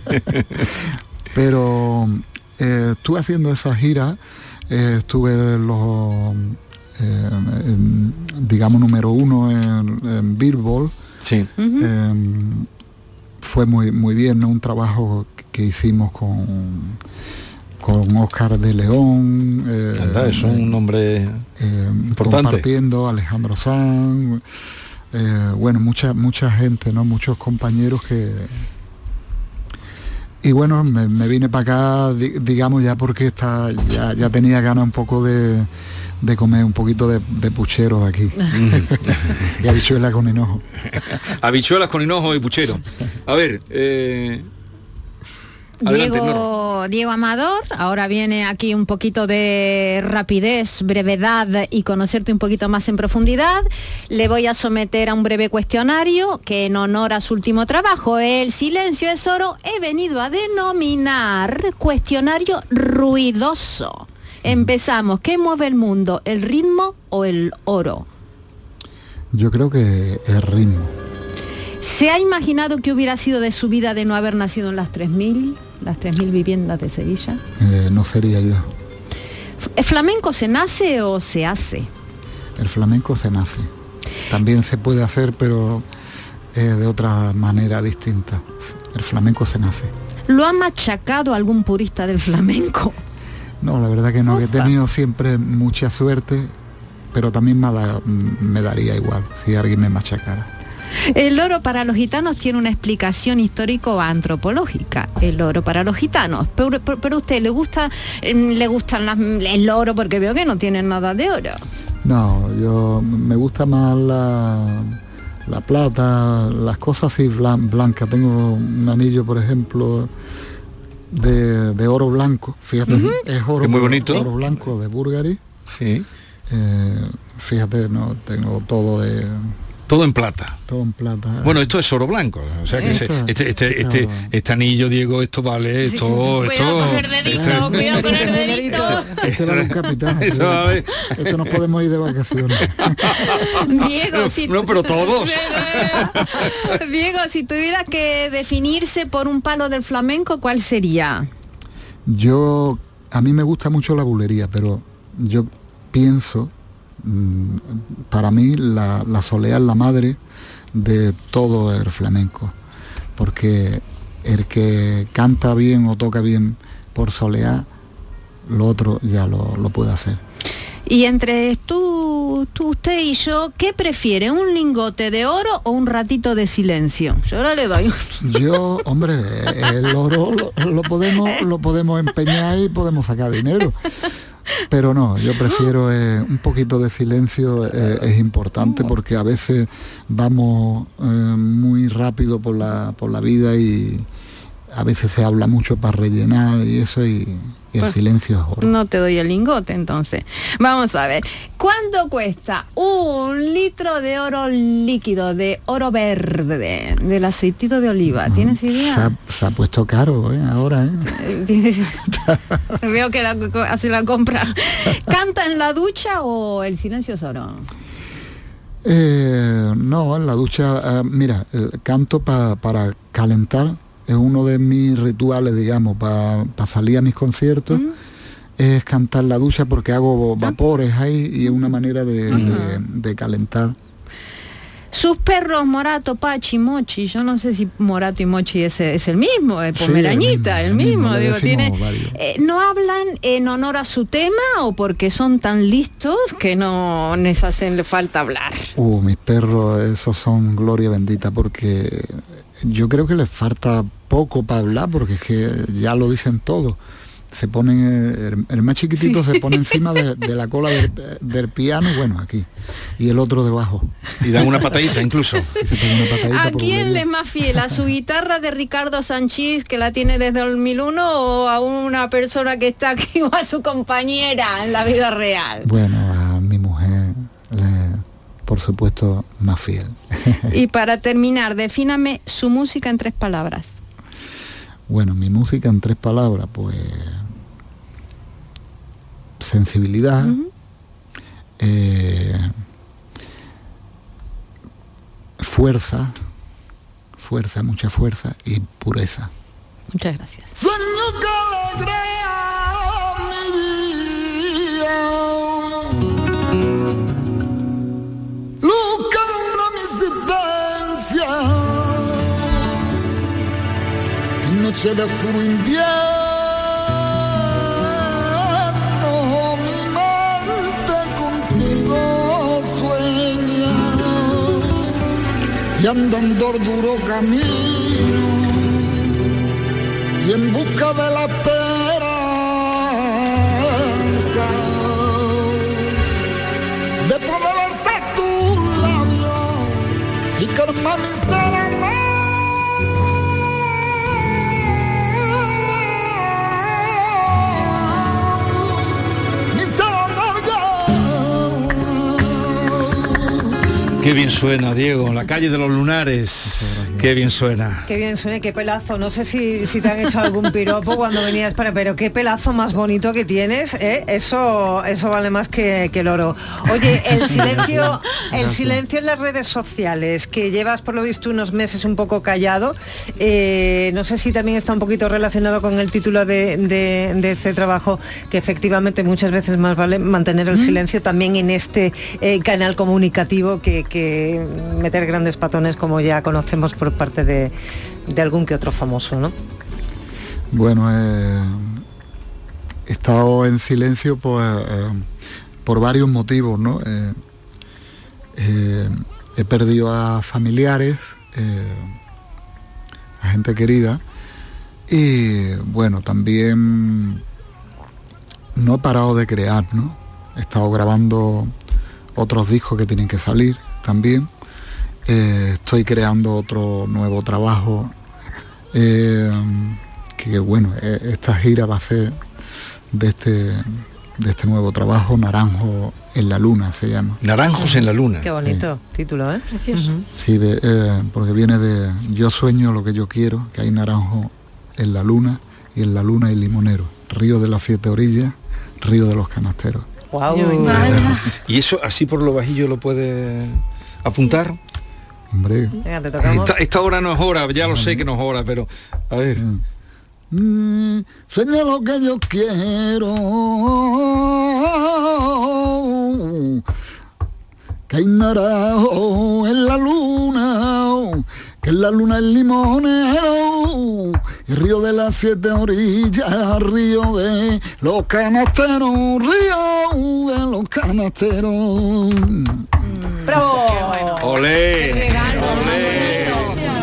Pero eh, estuve haciendo esa gira, eh, estuve en los, eh, en, digamos, número uno en, en Billboard. Sí. Em, fue muy, muy bien, ¿no? un trabajo que hicimos con con Oscar de León, eh, Anda, es un nombre eh, importante. compartiendo, Alejandro Sanz, eh, bueno, mucha, mucha gente, ¿no? Muchos compañeros que... Y bueno, me, me vine para acá, di- digamos, ya porque está, ya, ya tenía ganas un poco de, de comer un poquito de, de puchero de aquí. y habichuela con hinojo. Habichuelas con hinojo y puchero. A ver, eh, adelante. Diego, Diego Amador, ahora viene aquí un poquito de rapidez, brevedad y conocerte un poquito más en profundidad. Le voy a someter a un breve cuestionario que en honor a su último trabajo, El silencio es oro, he venido a denominar cuestionario ruidoso. Empezamos, ¿qué mueve el mundo? ¿El ritmo o el oro? Yo creo que el ritmo. ¿Se ha imaginado que hubiera sido de su vida de no haber nacido en las 3.000, las 3.000 viviendas de Sevilla? eh, no sería yo. ¿El flamenco se nace o se hace? El flamenco se nace. También se puede hacer, pero eh, de otra manera distinta. El flamenco se nace. ¿Lo ha machacado algún purista del flamenco? No, la verdad que no, que he tenido siempre mucha suerte, pero también me, da- me daría igual si alguien me machacara. El oro para los gitanos tiene una explicación histórico-antropológica. El oro para los gitanos. Pero, pero- pero a usted le gusta, mm, le gustan las- el oro porque veo que no tienen nada de oro. No, yo me gusta más la, la plata, las cosas así blan- blancas. Tengo un anillo, por ejemplo, de, de oro blanco. Fíjate, es oro, Es muy bonito. oro blanco de Bulgari. Sí. Eh, fíjate, no tengo todo de Todo en plata. todo en plata. Bueno, esto es oro blanco. O sea que este, este, este, este anillo, Diego, esto vale, esto, esto. dedito, cuidado con el dedito. Este vale un capital. Eso va a ver. Esto nos podemos ir de vacaciones. Diego, si No, pero todos. Diego, si tuviera que definirse por un palo del flamenco, ¿cuál sería? Yo, a mí me gusta mucho la bulería, pero yo pienso, para mí la, la soleá es la madre de todo el flamenco, porque el que canta bien o toca bien por soleá, lo otro ya lo, lo puede hacer. Y entre tú, tú, usted y yo, ¿qué prefiere? ¿Un lingote de oro o un ratito de silencio? Yo ahora le doy. Yo, hombre, el oro lo, lo podemos, lo podemos empeñar y podemos sacar dinero. Pero no, yo prefiero eh, un poquito de silencio, eh, es importante porque a veces vamos eh, muy rápido por la, por la vida y, a veces se habla mucho para rellenar y eso y, y el Pues- silencio es oro. No te doy el lingote entonces. Vamos a ver. ¿Cuánto cuesta un litro de oro líquido, de oro verde, del aceitito de oliva? ¿Tienes Se ha, idea? se ha puesto caro ¿eh? ahora, ¿eh? Eh, tienes- Veo que la, así la compra. ¿Canta en la ducha o el silencio es oro? Eh, no, en la ducha, eh, mira, el canto pa- para calentar es uno de mis rituales, digamos, para salir a mis conciertos. Es cantar la ducha porque hago vapores ahí y es una manera de, de- de calentar. Sus perros Morato, Pachi, Mochi, yo no sé si Morato y Mochi es, es el mismo, el Sí, el Pomerañita, el mismo, mismo, le digo, tiene, eh, ¿no hablan en honor a su tema o porque son tan listos que no les hacen le falta hablar? Uh, mis perros, esos son gloria bendita porque yo creo que les falta poco para hablar porque es que ya lo dicen todo. Se ponen, eh, el, el más chiquitito se pone encima de, de la cola del, del piano, bueno, aquí, y el otro debajo. Y dan una patadita incluso. Una patadita ¿A quién le es más fiel? ¿A su guitarra de Ricardo Sanchís que la tiene desde el 2001 o a una persona que está aquí o a su compañera en la vida real? Bueno, a mi mujer, le- por supuesto, más fiel. Y para terminar, defíname su música en tres palabras. Bueno, mi música en tres palabras, pues sensibilidad, eh, fuerza, fuerza, mucha fuerza y pureza. Muchas gracias. Que noche de oscuro invierno, mi mente contigo sueña. Y andando el duro camino y en busca de la esperanza de poder besar tus labios y calmar mi ser Qué bien suena, Diego. La calle de los lunares. Qué bien suena. Qué bien suena, qué pelazo. No sé si, si te han hecho algún piropo cuando venías para, pero qué pelazo más bonito que tienes, ¿eh? Eso, eso vale más que, que el oro. Oye, el silencio, el silencio en las redes sociales, que llevas por lo visto unos meses un poco callado. eh, no sé si también está un poquito relacionado con el título de, de- de este trabajo, que efectivamente muchas veces más vale mantener el silencio también en este eh, canal comunicativo que, que meter grandes patones como ya conocemos por parte de, algún que otro famoso, ¿no? Bueno, eh, he estado en silencio pues, eh, por varios motivos, ¿no? Eh, eh, he perdido a familiares, a gente querida, y bueno, también no he parado de crear, ¿no? He estado grabando otros discos que tienen que salir también. Eh, estoy creando otro nuevo trabajo. eh, que bueno, eh, esta gira va a ser de este, de este nuevo trabajo, Naranjo en la Luna se llama. Naranjos en la luna. Qué bonito título, ¿eh? Precioso. Sí, eh, porque viene de Yo sueño lo que yo quiero, que hay naranjo en la luna y en la luna hay limonero. Río de las siete orillas, río de los canasteros. Guau. ¿Y eso así por lo bajillo lo puede apuntar? Hombre. Venga, te tocamos. Esta, esta hora no es hora, ya lo sé que no es hora, pero a ver. Mm, sueño lo que yo quiero. Que hay naranjo en la luna, que en la luna el limonero, y río de las siete orillas, río de los canasteros, río de los canasteros. ¡Bravo! ¡Olé! ¡Olé!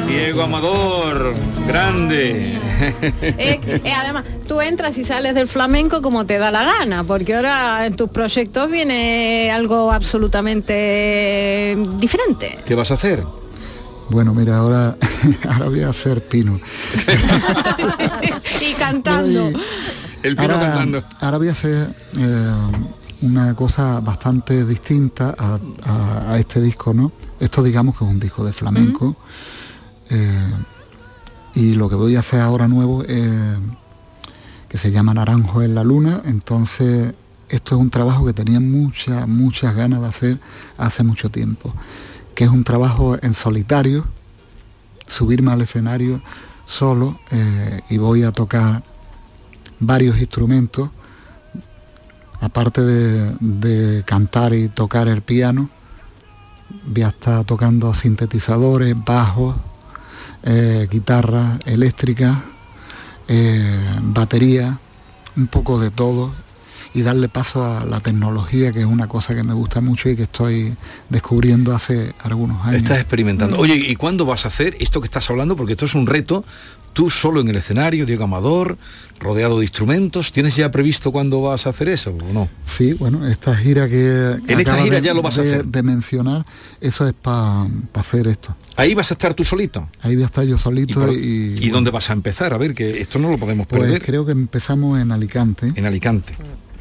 Diego Amador, grande. Eh, eh, además, tú entras y sales del flamenco como te da la gana, porque ahora en tus proyectos viene algo absolutamente diferente. ¿Qué vas a hacer? Bueno, mira, ahora, ahora voy a hacer pino. y cantando. El pino ahora, cantando. ahora voy a hacer eh, una cosa bastante distinta a, a- a este disco, ¿no? Esto digamos que es un disco de flamenco. eh, y lo que voy a hacer ahora nuevo es que se llama Naranjo en la Luna. Entonces, esto es un trabajo que tenía muchas, muchas ganas de hacer hace mucho tiempo. Que es un trabajo en solitario, subirme al escenario solo eh, y voy a tocar varios instrumentos, aparte de, de cantar y tocar el piano, voy a estar tocando sintetizadores, bajos, eh, guitarra eléctrica, eh, batería, un poco de todo y darle paso a la tecnología, que es una cosa que me gusta mucho y que estoy descubriendo hace algunos años. Estás experimentando. Oye, ¿y cuándo vas a hacer esto que estás hablando? Porque esto es un reto. Tú solo en el escenario, Diego Amador, rodeado de instrumentos. ¿Tienes ya previsto cuándo vas a hacer eso o no? Sí, bueno, esta gira que... En esta gira de- ya lo vas a de- hacer. De mencionar, eso es para hacer esto. Ahí vas a estar tú solito. Ahí voy a estar yo ¿Y, solito y... ¿y dónde vas a empezar? A ver, que esto no lo podemos Pues perder. creo que empezamos en Alicante. En Alicante.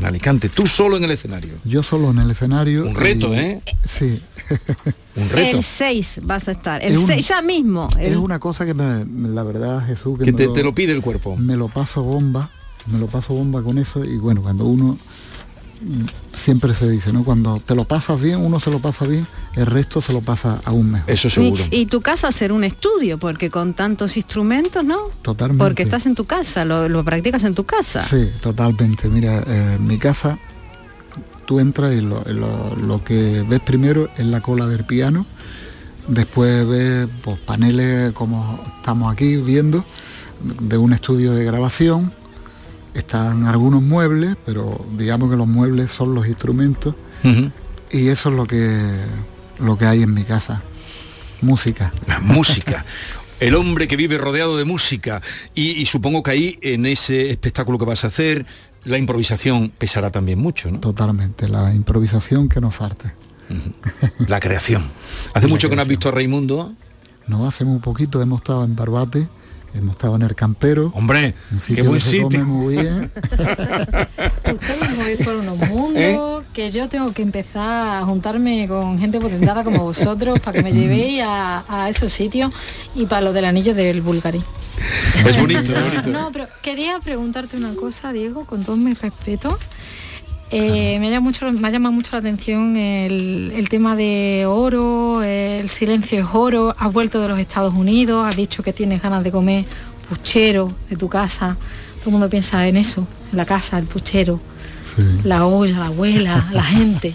En Alicante. Tú solo en el escenario. Yo solo en el escenario. Un reto, y- ¿eh? Sí. Un El 6 vas a estar. El Es un- 6 ya mismo. Es una cosa que me, la verdad, Jesús, que, Que me te, te lo pide el cuerpo. me lo paso bomba, me lo paso bomba con eso y bueno, cuando uno siempre se dice, ¿no? Cuando te lo pasas bien, uno se lo pasa bien, el resto se lo pasa aún mejor. Eso y, y tu casa ser un estudio, porque con tantos instrumentos, ¿no? Totalmente. Porque estás en tu casa, lo, lo practicas en tu casa. Sí, totalmente. Mira, eh, mi casa tú entras y lo, lo- lo que ves primero es la cola del piano, después ves pues, paneles como estamos aquí viendo, de un estudio de grabación, están algunos muebles, pero digamos que los muebles son los instrumentos y eso es lo que, lo que hay en mi casa. Música. La música. El hombre que vive rodeado de música. Y, y supongo que ahí, en ese espectáculo que vas a hacer, la improvisación pesará también mucho, ¿no? Totalmente, la improvisación que nos falte. La creación. ¿Hace La mucho que no has visto a Raimundo? No, hace muy poquito hemos estado en Barbate, hemos estado en el Campero. Hombre, un sitio qué buen que se come sitio. muy bien. Ustedes me voy por unos mundos que yo tengo que empezar a juntarme con gente potentada como vosotros para que me llevéis a, a esos sitios y para lo del anillo del Bulgari. Es bonito, es bonito. No, pero quería preguntarte una cosa, Diego, con todo mi respeto. Eh, me, llama mucho, me ha llamado mucho la atención el, el tema de oro, el silencio es oro, has vuelto de los Estados Unidos, has dicho que tienes ganas de comer puchero de tu casa. Todo el mundo piensa en eso, en la casa, el puchero, la olla, la abuela, la gente.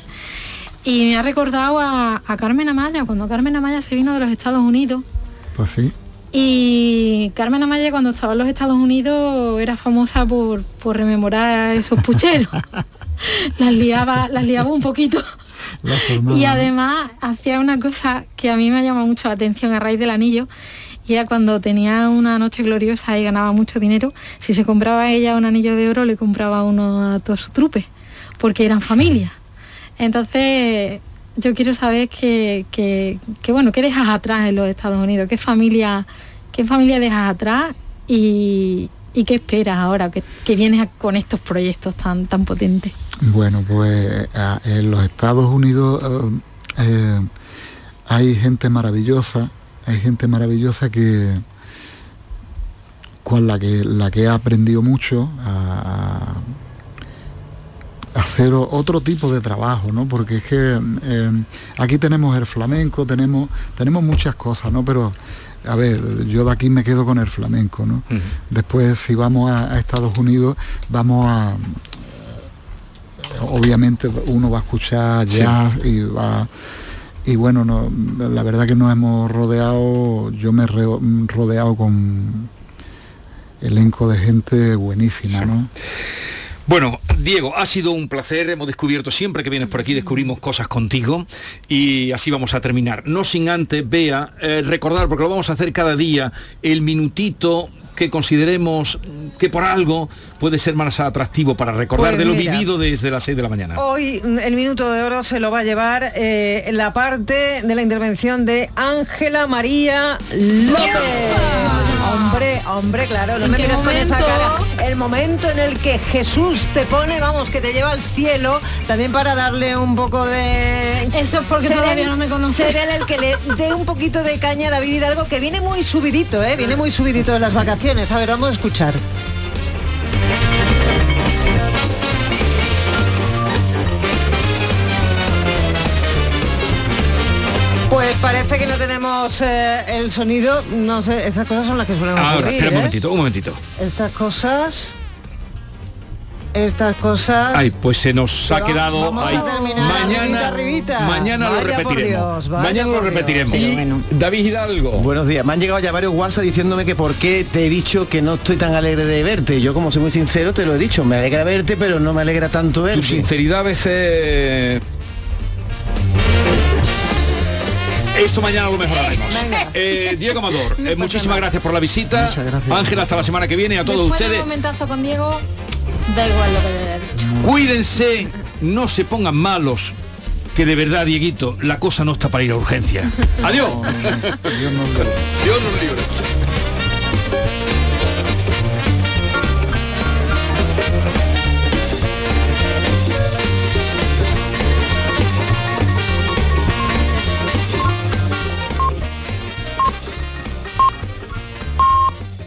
Y me ha recordado a, a Carmen Amaya, cuando Carmen Amaya se vino de los Estados Unidos, Pues sí. y Carmen Amaya cuando estaba en los Estados Unidos era famosa por, por rememorar esos pucheros. las liaba, las liaba un poquito. Y además hacía una cosa que a mí me ha llamado mucho la atención a raíz del anillo. Y era cuando tenía una noche gloriosa y ganaba mucho dinero, si se compraba ella un anillo de oro, le compraba uno a todo su trupe, porque eran familia. Entonces, yo quiero saber que, que- que, bueno, ¿qué dejas atrás en los Estados Unidos? ¿Qué familia, qué familia dejas atrás? Y, y qué esperas ahora que, que vienes con estos proyectos tan, tan potentes. Bueno, pues en los Estados Unidos eh, eh, hay gente maravillosa, hay gente maravillosa que con la que la que ha aprendido mucho a, a hacer otro tipo de trabajo, ¿no? Porque es que eh, aquí tenemos el flamenco, tenemos tenemos muchas cosas, ¿no? Pero a ver, yo de aquí me quedo con el flamenco, ¿no? Después si vamos a, a Estados Unidos vamos a obviamente uno va a escuchar Sí. jazz y va y bueno no, la verdad que nos hemos rodeado yo me he rodeado con elenco de gente buenísima no Bueno, Diego, ha sido un placer, hemos descubierto siempre que vienes por aquí, descubrimos cosas contigo y así vamos a terminar. No sin antes, vea, recordar, porque lo vamos a hacer cada día, el minutito que consideremos que por algo puede ser más atractivo para recordar Pues de lo mira. vivido desde las 6 de la mañana. Hoy mm, el minuto de oro se lo va a llevar eh, la parte de la intervención de Ángela María López. Hombre, hombre, claro, no ¿En me mires con esa cara. El momento en el que Jesús te pone, vamos, que te lleva al cielo, también para darle un poco de... Eso es porque todavía no me conoce. Ser él el que le dé un poquito de caña a David Hidalgo, que viene muy subidito, ¿eh? Viene muy subidito de las vacaciones. A ver, vamos a escuchar. Eh, el sonido, no sé, esas cosas son las que suelen Ahora, ocurrir, espera un ¿eh? momentito, un momentito. Estas cosas, estas cosas... Ay, pues se nos ha Pero quedado vamos a ahí. terminar Mañana, arribita, arribita. mañana lo Vaya repetiremos. Dios, vaya mañana lo repetiremos. Y- David Hidalgo. Buenos días, me han llegado ya varios WhatsApp diciéndome que por qué te he dicho que no estoy tan alegre de verte. Yo como soy muy sincero te lo he dicho, me alegra verte, pero no me alegra tanto verte. Tu sinceridad a veces... Esto mañana lo mejoraremos. Eh, Diego Amador, eh, muchísimas gracias por la visita. Ángela, hasta la semana que viene. A todos Después ustedes, momentazo con Diego, da igual lo que le haya dicho. cuídense, no se pongan malos, que de verdad, Dieguito, la cosa no está para ir a urgencia. Adiós. Dios nos libre.